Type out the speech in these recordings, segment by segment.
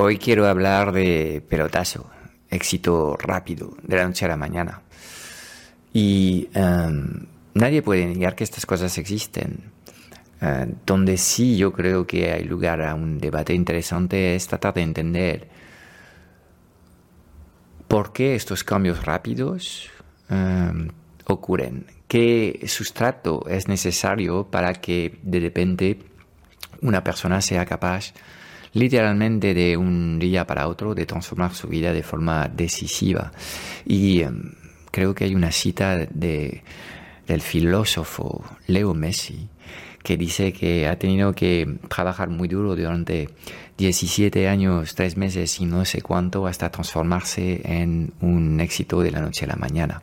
Hoy quiero hablar de pelotazo, éxito rápido, de la noche a la mañana. Y em, nadie puede negar que estas cosas existen. Eh, donde sí yo creo que hay lugar a un debate interesante es tratar de entender por qué estos cambios rápidos em, ocurren, qué sustrato es necesario para que de repente una persona sea capaz literalmente de un día para otro de transformar su vida de forma decisiva. Y em, creo que hay una cita de, del filósofo Leo Messi que dice que ha tenido que trabajar muy duro durante 17 años, 3 meses y no sé cuánto hasta transformarse en un éxito de la noche a la mañana.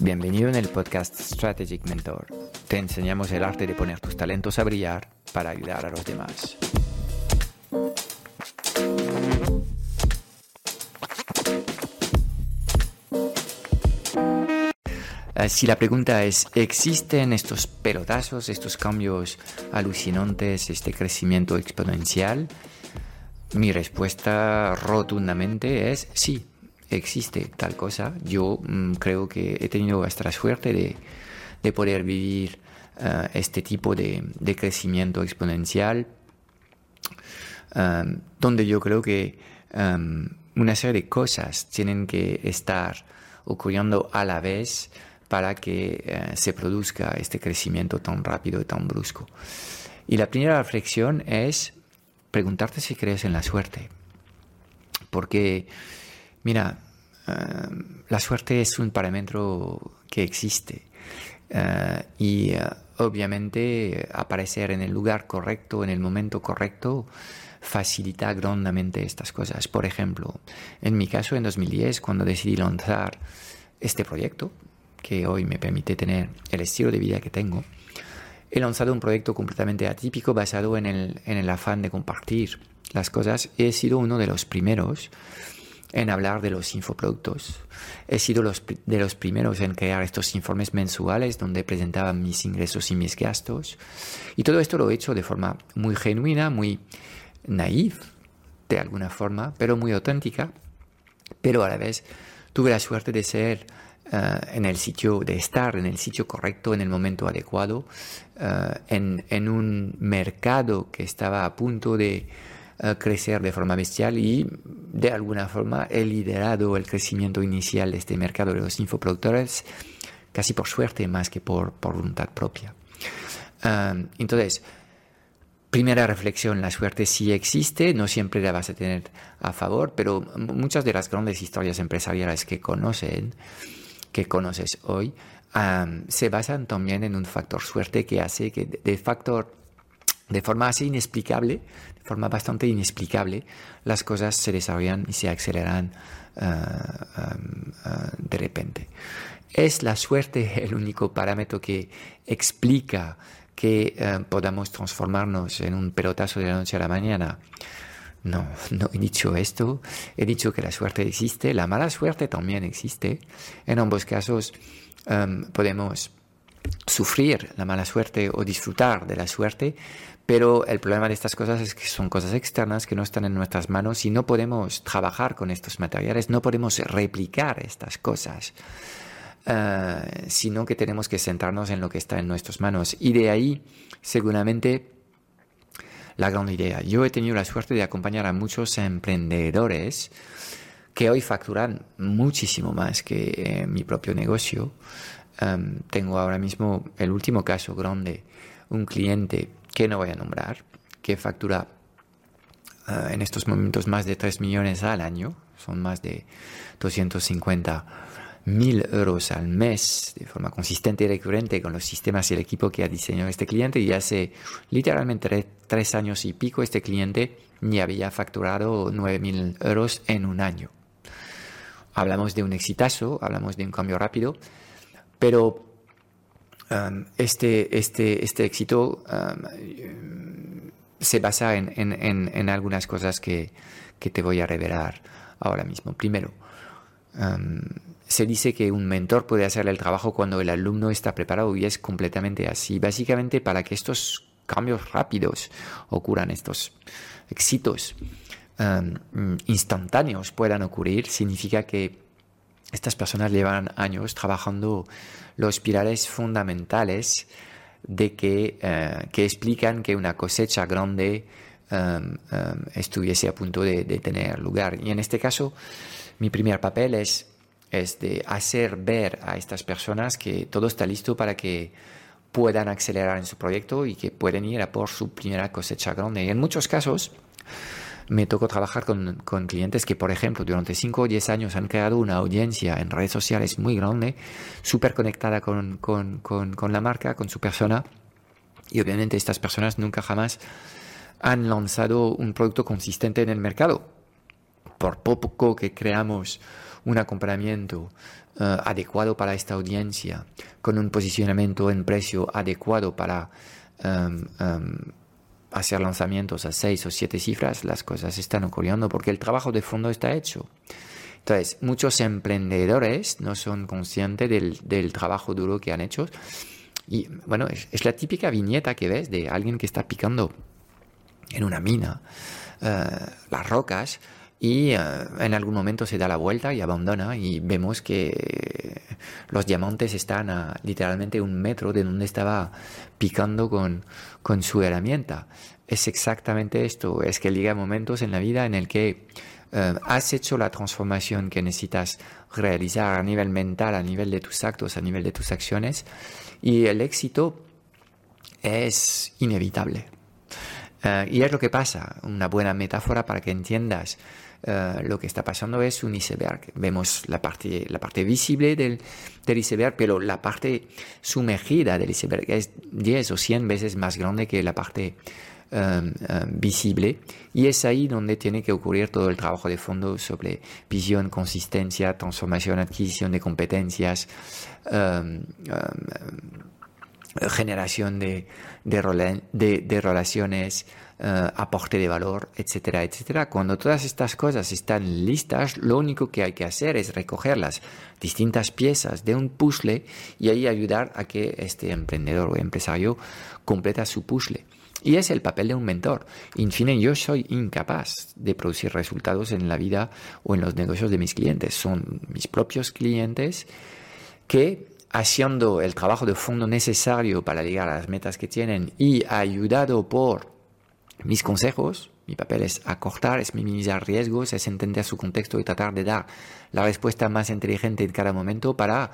Bienvenido en el podcast Strategic Mentor. Te enseñamos el arte de poner tus talentos a brillar para ayudar a los demás. Eh, si la pregunta es, ¿existen estos pelotazos, estos cambios alucinantes, este crecimiento exponencial? Mi respuesta rotundamente es sí, existe tal cosa. Yo mm, creo que he tenido hasta suerte de, de poder vivir eh, este tipo de, de crecimiento exponencial, um, donde yo creo que um, una serie de cosas tienen que estar ocurriendo a la vez para que se produzca este crecimiento tan rápido y tan brusco. Y la primera reflexión es preguntarte si crees en la suerte. Porque Mira, eh, la suerte es un parámetro que existe eh, y eh, obviamente aparecer en el lugar correcto, en el momento correcto, facilita grandemente estas cosas. Por ejemplo, en mi caso, en 2010, cuando decidí lanzar este proyecto, que hoy me permite tener el estilo de vida que tengo, he lanzado un proyecto completamente atípico basado en el, en el afán de compartir las cosas. He sido uno de los primeros en hablar de los infoproductos. He sido los, de los primeros en crear estos informes mensuales donde presentaba mis ingresos y mis gastos. Y todo esto lo he hecho de forma muy genuina, muy naif, de alguna forma, pero muy auténtica. Pero a la vez tuve la suerte de ser eh, en el sitio, de estar en el sitio correcto, en el momento adecuado, eh, en, en un mercado que estaba a punto de crecer de forma bestial y de alguna forma he liderado el crecimiento inicial de este mercado de los infoproductores casi por suerte más que por, por voluntad propia. entonces, primera reflexión, la suerte sí existe, no siempre la vas a tener a favor, pero muchas de las grandes historias empresariales que conocen, que conoces hoy, se basan también en un factor suerte que hace que de factor de forma así inexplicable, de forma bastante inexplicable, las cosas se desarrollan y se aceleran eh, um, eh, de repente. ¿Es la suerte el único parámetro que explica que eh, podamos transformarnos en un pelotazo de la noche a la mañana? No, no he dicho esto. He dicho que la suerte existe, la mala suerte también existe. En ambos casos podemos sufrir la mala suerte o disfrutar de la suerte, pero el problema de estas cosas es que son cosas externas que no están en nuestras manos y no podemos trabajar con estos materiales, no podemos replicar estas cosas, eh, sino que tenemos que centrarnos en lo que está en nuestras manos. Y de ahí, seguramente, la gran idea. Yo he tenido la suerte de acompañar a muchos emprendedores que hoy facturan muchísimo más que eh, mi propio negocio. Em, tengo ahora mismo el último caso grande, un cliente que no voy a nombrar, que factura eh, en estos momentos más de 3 millones al año, son más de 250 mil euros al mes de forma consistente y recurrente con los sistemas y el equipo que ha diseñado este cliente y hace literalmente tres años y pico este cliente ni había facturado nueve mil euros en un año. Hablamos de un exitazo, hablamos de un cambio rápido, pero um, este, este, este éxito um, se basa en, en, en, algunas cosas que, que, te voy a revelar ahora mismo. Primero, um, se dice que un mentor puede hacer el trabajo cuando el alumno está preparado y es completamente así. Básicamente para que estos cambios rápidos ocurran, estos éxitos instantáneos puedan ocurrir, significa que estas personas llevan años trabajando los pilares fundamentales de que, uh, que explican que una cosecha grande um, um, estuviese a punto de, de tener lugar. Y en este caso, mi primer papel es es de hacer ver a estas personas que todo está listo para que puedan acelerar en su proyecto y que pueden ir a por su primera cosecha grande. Y en muchos casos me tocó trabajar con, clientes que, por ejemplo, durante 5 o 10 años han creado una audiencia en redes sociales muy grande, súper conectada con, la marca, con su persona. Y obviamente estas personas nunca jamás han lanzado un producto consistente en el mercado. Por poco que creamos un acompañamiento eh, adecuado para esta audiencia, con un posicionamiento en precio adecuado para em, hacer lanzamientos a seis o siete cifras, las cosas están ocurriendo porque el trabajo de fondo está hecho. Entonces, muchos emprendedores no son conscientes del, trabajo duro que han hecho. Y bueno, es, la típica viñeta que ves de alguien que está picando en una mina eh, las rocas y eh, en algún momento se da la vuelta y abandona y vemos que los diamantes están a literalmente un metro de donde estaba picando con, con su herramienta. Es exactamente esto, es que llega momentos en la vida en el que eh, has hecho la transformación que necesitas realizar a nivel mental, a nivel de tus actos, a nivel de tus acciones y el éxito es inevitable. Eh, y es lo que pasa, una buena metáfora para que entiendas eh, lo que está pasando es un iceberg. Vemos la parte, la parte visible del, iceberg, pero la parte sumergida del iceberg es 10 o 100 veces más grande que la parte um, visible. Y es ahí donde tiene que ocurrir todo el trabajo de fondo sobre visión, consistencia, transformación, adquisición de competencias. Um, generación de, de, relaciones, uh, aporte de valor, etcétera, etcétera. Cuando todas estas cosas están listas, lo único que hay que hacer es recoger las distintas piezas de un puzzle y ahí ayudar a que este emprendedor o empresario completa su puzzle. Y es el papel de un mentor. En fin, yo soy incapaz de producir resultados en la vida o en los negocios de mis clientes. Son mis propios clientes que haciendo el trabajo de fondo necesario para llegar a las metas que tienen y ayudado por mis consejos, mi papel es acortar, es minimizar riesgos, es entender su contexto y tratar de dar la respuesta más inteligente en cada momento para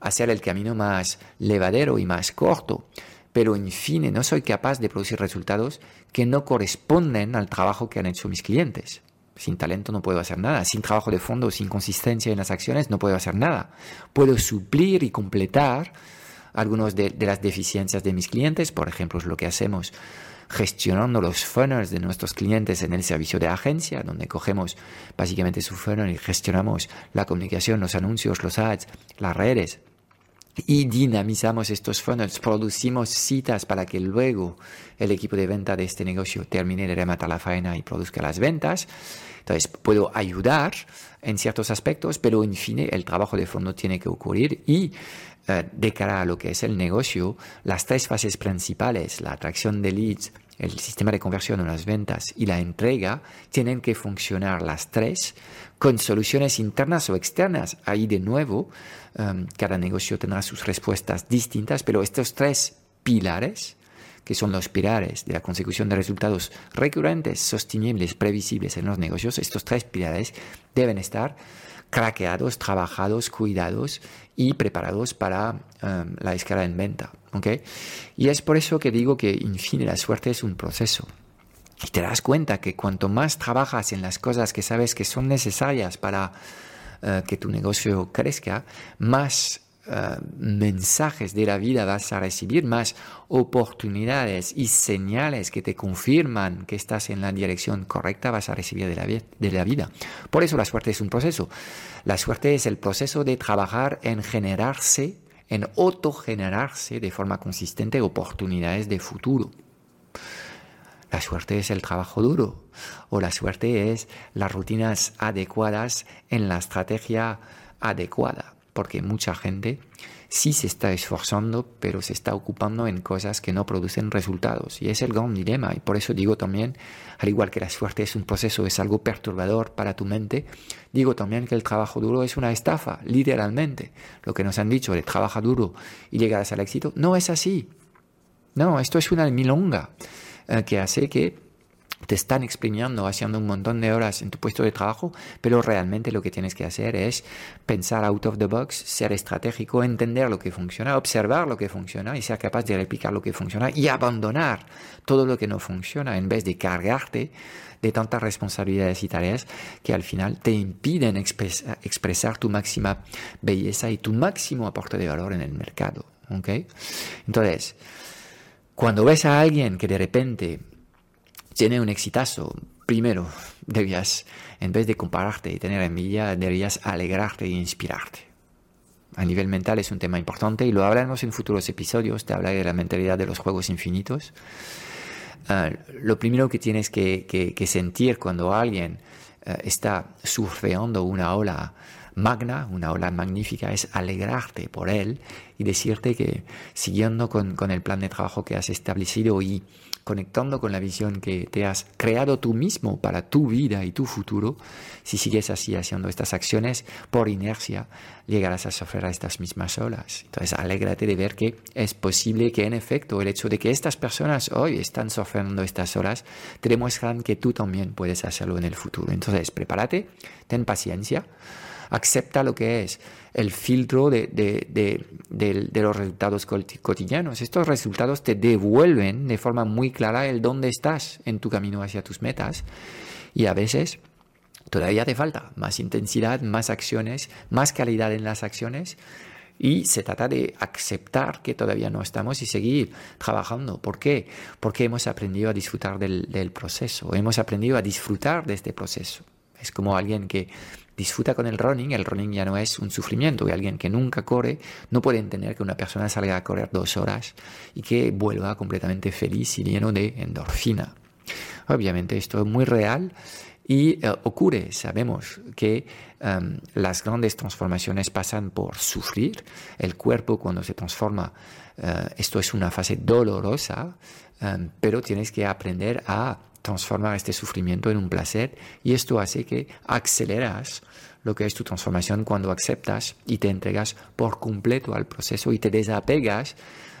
hacer el camino más levadero y más corto. Pero en fin, no soy capaz de producir resultados que no corresponden al trabajo que han hecho mis clientes. Sin talento no puedo hacer nada, sin trabajo de fondo, sin consistencia en las acciones no puedo hacer nada. Puedo suplir y completar algunas de, de las deficiencias de mis clientes, por ejemplo, es lo que hacemos gestionando los funnels de nuestros clientes en el servicio de agencia, donde cogemos básicamente su funnel y gestionamos la comunicación, los anuncios, los ads, las redes. Y dinamizamos estos funnels, producimos citas para que luego el equipo de venta de este negocio termine de rematar la faena y produzca las ventas. Entonces, puedo ayudar en ciertos aspectos, pero en fin, el trabajo de fondo tiene que ocurrir y eh, de cara a lo que es el negocio, las tres fases principales, la atracción de leads, el sistema de conversión en las ventas y la entrega, tienen que funcionar las tres con soluciones internas o externas. Ahí de nuevo, em, cada negocio tendrá sus respuestas distintas, pero estos tres pilares, que son los pilares de la consecución de resultados recurrentes, sostenibles, previsibles en los negocios, estos tres pilares deben estar craqueados, trabajados, cuidados y preparados para um, la escala en venta. Y es por eso que digo que, en fin, la suerte es un proceso. Y te das cuenta que cuanto más trabajas en las cosas que sabes que son necesarias para eh, que tu negocio crezca, más eh, mensajes de la vida vas a recibir, más oportunidades y señales que te confirman que estás en la dirección correcta vas a recibir de la vida. Por eso la suerte es un proceso. La suerte es el proceso de trabajar en generarse, en autogenerarse de forma consistente oportunidades de futuro. La suerte es el trabajo duro o la suerte es las rutinas adecuadas en la estrategia adecuada porque mucha gente sí se está esforzando, pero se está ocupando en cosas que no producen resultados. Y es el gran dilema. Y por eso digo también, al igual que la suerte es un proceso, es algo perturbador para tu mente, digo también que el trabajo duro es una estafa, literalmente. Lo que nos han dicho de trabaja duro y llegarás al éxito, no es así. No, esto es una milonga eh, que hace que te están exprimiendo, haciendo un montón de horas en tu puesto de trabajo, pero realmente lo que tienes que hacer es pensar out of the box, ser estratégico, entender lo que funciona, observar lo que funciona y ser capaz de replicar lo que funciona y abandonar todo lo que no funciona en vez de cargarte de tantas responsabilidades y tareas que al final te impiden expresar tu máxima belleza y tu máximo aporte de valor en el mercado. Entonces, cuando ves a alguien que de repente tiene un exitazo, primero debías, en vez de compararte y tener envidia, deberías alegrarte e inspirarte. A nivel mental es un tema importante y lo hablaremos en futuros episodios, te hablaré de la mentalidad de los juegos infinitos. Ah, lo primero que tienes que, sentir cuando alguien ah, está surfeando una ola magna, una ola magnífica, es alegrarte por él y decirte que siguiendo con, con el plan de trabajo que has establecido y conectando con la visión que te has creado tú mismo para tu vida y tu futuro, si sigues así haciendo estas acciones, por inercia llegarás a sufrir a estas mismas olas. Entonces, alégrate de ver que es posible que en efecto el hecho de que estas personas hoy están sufriendo estas olas te demuestran que tú también puedes hacerlo en el futuro. Entonces, prepárate, ten paciencia acepta lo que es el filtro de, los resultados cotidianos. Estos resultados te devuelven de forma muy clara el dónde estás en tu camino hacia tus metas y a veces todavía te falta más intensidad, más acciones, más calidad en las acciones. Y se trata de aceptar que todavía no estamos y seguir trabajando. ¿Por qué? Porque hemos aprendido a disfrutar del, del proceso, hemos aprendido a disfrutar de este proceso. Es como alguien que disfruta con el running, el running ya no es un sufrimiento y alguien que nunca corre no puede entender que una persona salga a correr dos horas y que vuelva completamente feliz y lleno de endorfina. Obviamente esto es muy real y eh, ocurre, sabemos que em, las grandes transformaciones pasan por sufrir. El cuerpo cuando se transforma, eh, esto es una fase dolorosa, em, pero tienes que aprender a transformar este sufrimiento en un placer y esto hace que aceleras lo que es tu transformación cuando aceptas y te entregas por completo al proceso y te desapegas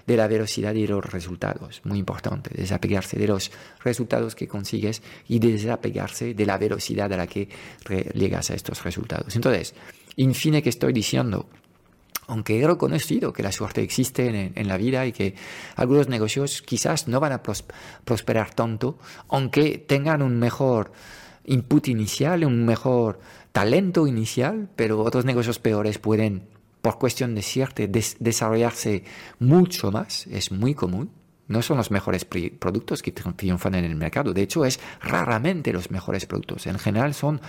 de la velocidad y los resultados. Muy importante, desapegarse de los resultados que consigues y desapegarse de la velocidad a la que llegas a estos resultados. Entonces, en fin, ¿qué estoy diciendo? Aunque he reconocido que la suerte existe en, la vida y que algunos negocios quizás no van a prosperar tanto, aunque tengan un mejor input inicial, un mejor talento inicial, pero otros negocios peores pueden, por cuestión de suerte, desarrollarse mucho más, es muy común. No son los mejores productos que triunfan en el mercado, de hecho es raramente los mejores productos, en general son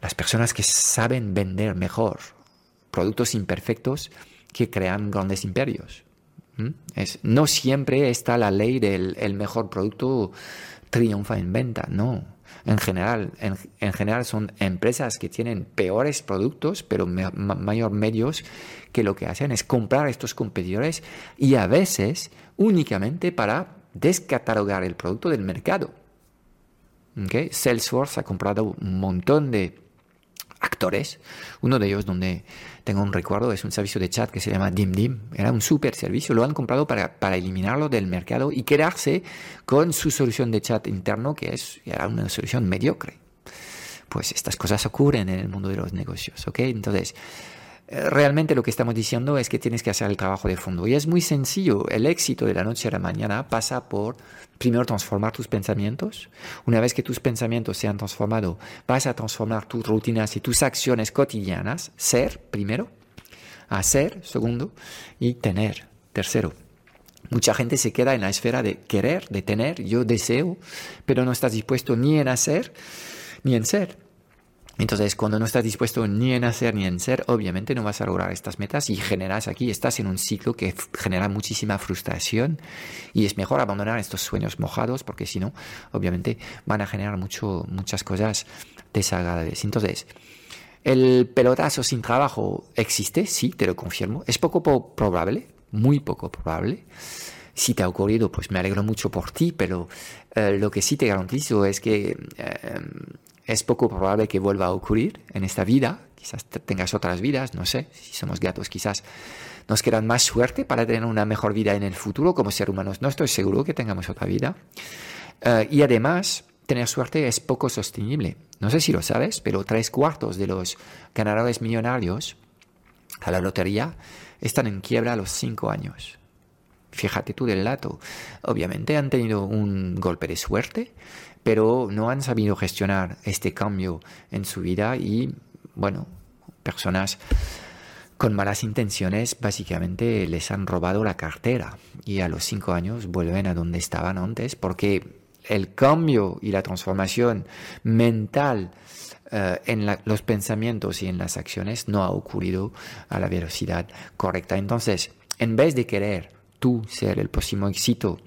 las personas que saben vender mejor productos imperfectos que crean grandes imperios. Es, no siempre está la ley del el mejor producto triunfa en venta, no. En general, en, general son empresas que tienen peores productos, pero mayor medios, que lo que hacen es comprar estos competidores y a veces únicamente para descatalogar el producto del mercado. Salesforce ha comprado un montón de actores. Uno de ellos, donde tengo un recuerdo, es un servicio de chat que se llama DimDim. Era un super servicio, lo han comprado para, para eliminarlo del mercado y quedarse con su solución de chat interno, que es, era una solución mediocre. Pues estas cosas ocurren en el mundo de los negocios, ¿ok? Entonces, realmente lo que estamos diciendo es que tienes que hacer el trabajo de fondo. Y es muy sencillo. El éxito de la noche a la mañana pasa por primero transformar tus pensamientos. Una vez que tus pensamientos se han transformado, vas a transformar tus rutinas y tus acciones cotidianas. Ser, primero. Hacer, segundo. Y tener, tercero. Mucha gente se queda en la esfera de querer, de tener, yo deseo, pero no estás dispuesto ni en hacer ni en ser. Entonces, cuando no estás dispuesto ni en hacer ni en ser, obviamente no vas a lograr estas metas y generas aquí, estás en un ciclo que genera muchísima frustración y es mejor abandonar estos sueños mojados porque si no, obviamente van a generar mucho, muchas cosas desagradables. Entonces, ¿el pelotazo sin trabajo existe? Sí, te lo confirmo. Es poco probable, muy poco probable. Si te ha ocurrido, pues me alegro mucho por ti, pero eh, lo que sí te garantizo es que eh, es poco probable que vuelva a ocurrir en esta vida. Quizás tengas otras vidas, no sé. Si somos gatos, quizás nos quedan más suerte para tener una mejor vida en el futuro como ser humanos. No estoy seguro que tengamos otra vida. Eh, y además, tener suerte es poco sostenible. No sé si lo sabes, pero tres cuartos de los ganadores millonarios a la lotería están en quiebra a los cinco años. Fíjate tú del lato. Obviamente han tenido un golpe de suerte, pero no han sabido gestionar este cambio en su vida y, bueno, personas con malas intenciones básicamente les han robado la cartera y a los cinco años vuelven a donde estaban antes porque el cambio y la transformación mental eh, en los pensamientos y en las acciones no ha ocurrido a la velocidad correcta. Entonces, en vez de querer tú ser el próximo éxito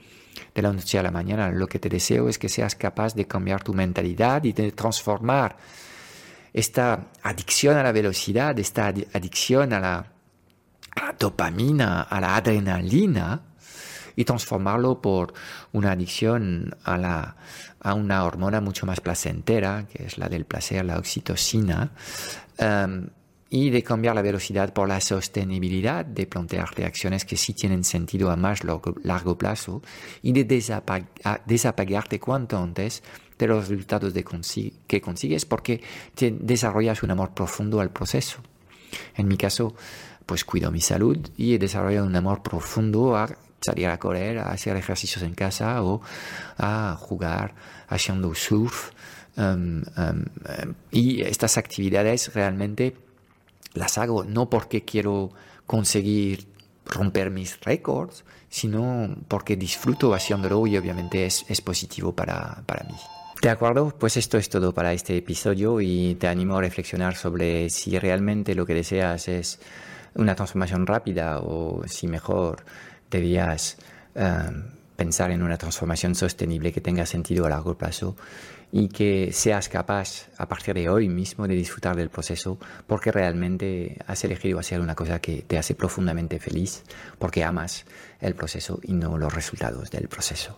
de la noche a la mañana. Lo que te deseo es que seas capaz de cambiar tu mentalidad y de transformar esta adicción a la velocidad, esta adicción a la, dopamina, a la adrenalina, y transformarlo por una adicción a, la, a una hormona mucho más placentera, que es la del placer, la oxitocina. Em, y de cambiar la velocidad por la sostenibilidad, de plantearte acciones que sí tienen sentido a más largo, plazo y de desapagarte cuanto antes de los resultados que consigues porque desarrollas un amor profundo al proceso. En mi caso, pues cuido mi salud y he desarrollado un amor profundo a salir a correr, a hacer ejercicios en casa o a jugar haciendo surf. Um, um, um, y estas actividades realmente las hago no porque quiero conseguir romper mis récords, sino porque disfruto haciéndolo y obviamente es, es positivo para, para mí. De acuerdo, pues esto es todo para este episodio y te animo a reflexionar sobre si realmente lo que deseas es una transformación rápida o si mejor debías eh, pensar en una transformación sostenible que tenga sentido a largo plazo y que seas capaz a partir de hoy mismo de disfrutar del proceso porque realmente has elegido hacer una cosa que te hace profundamente feliz porque amas el proceso y no los resultados del proceso.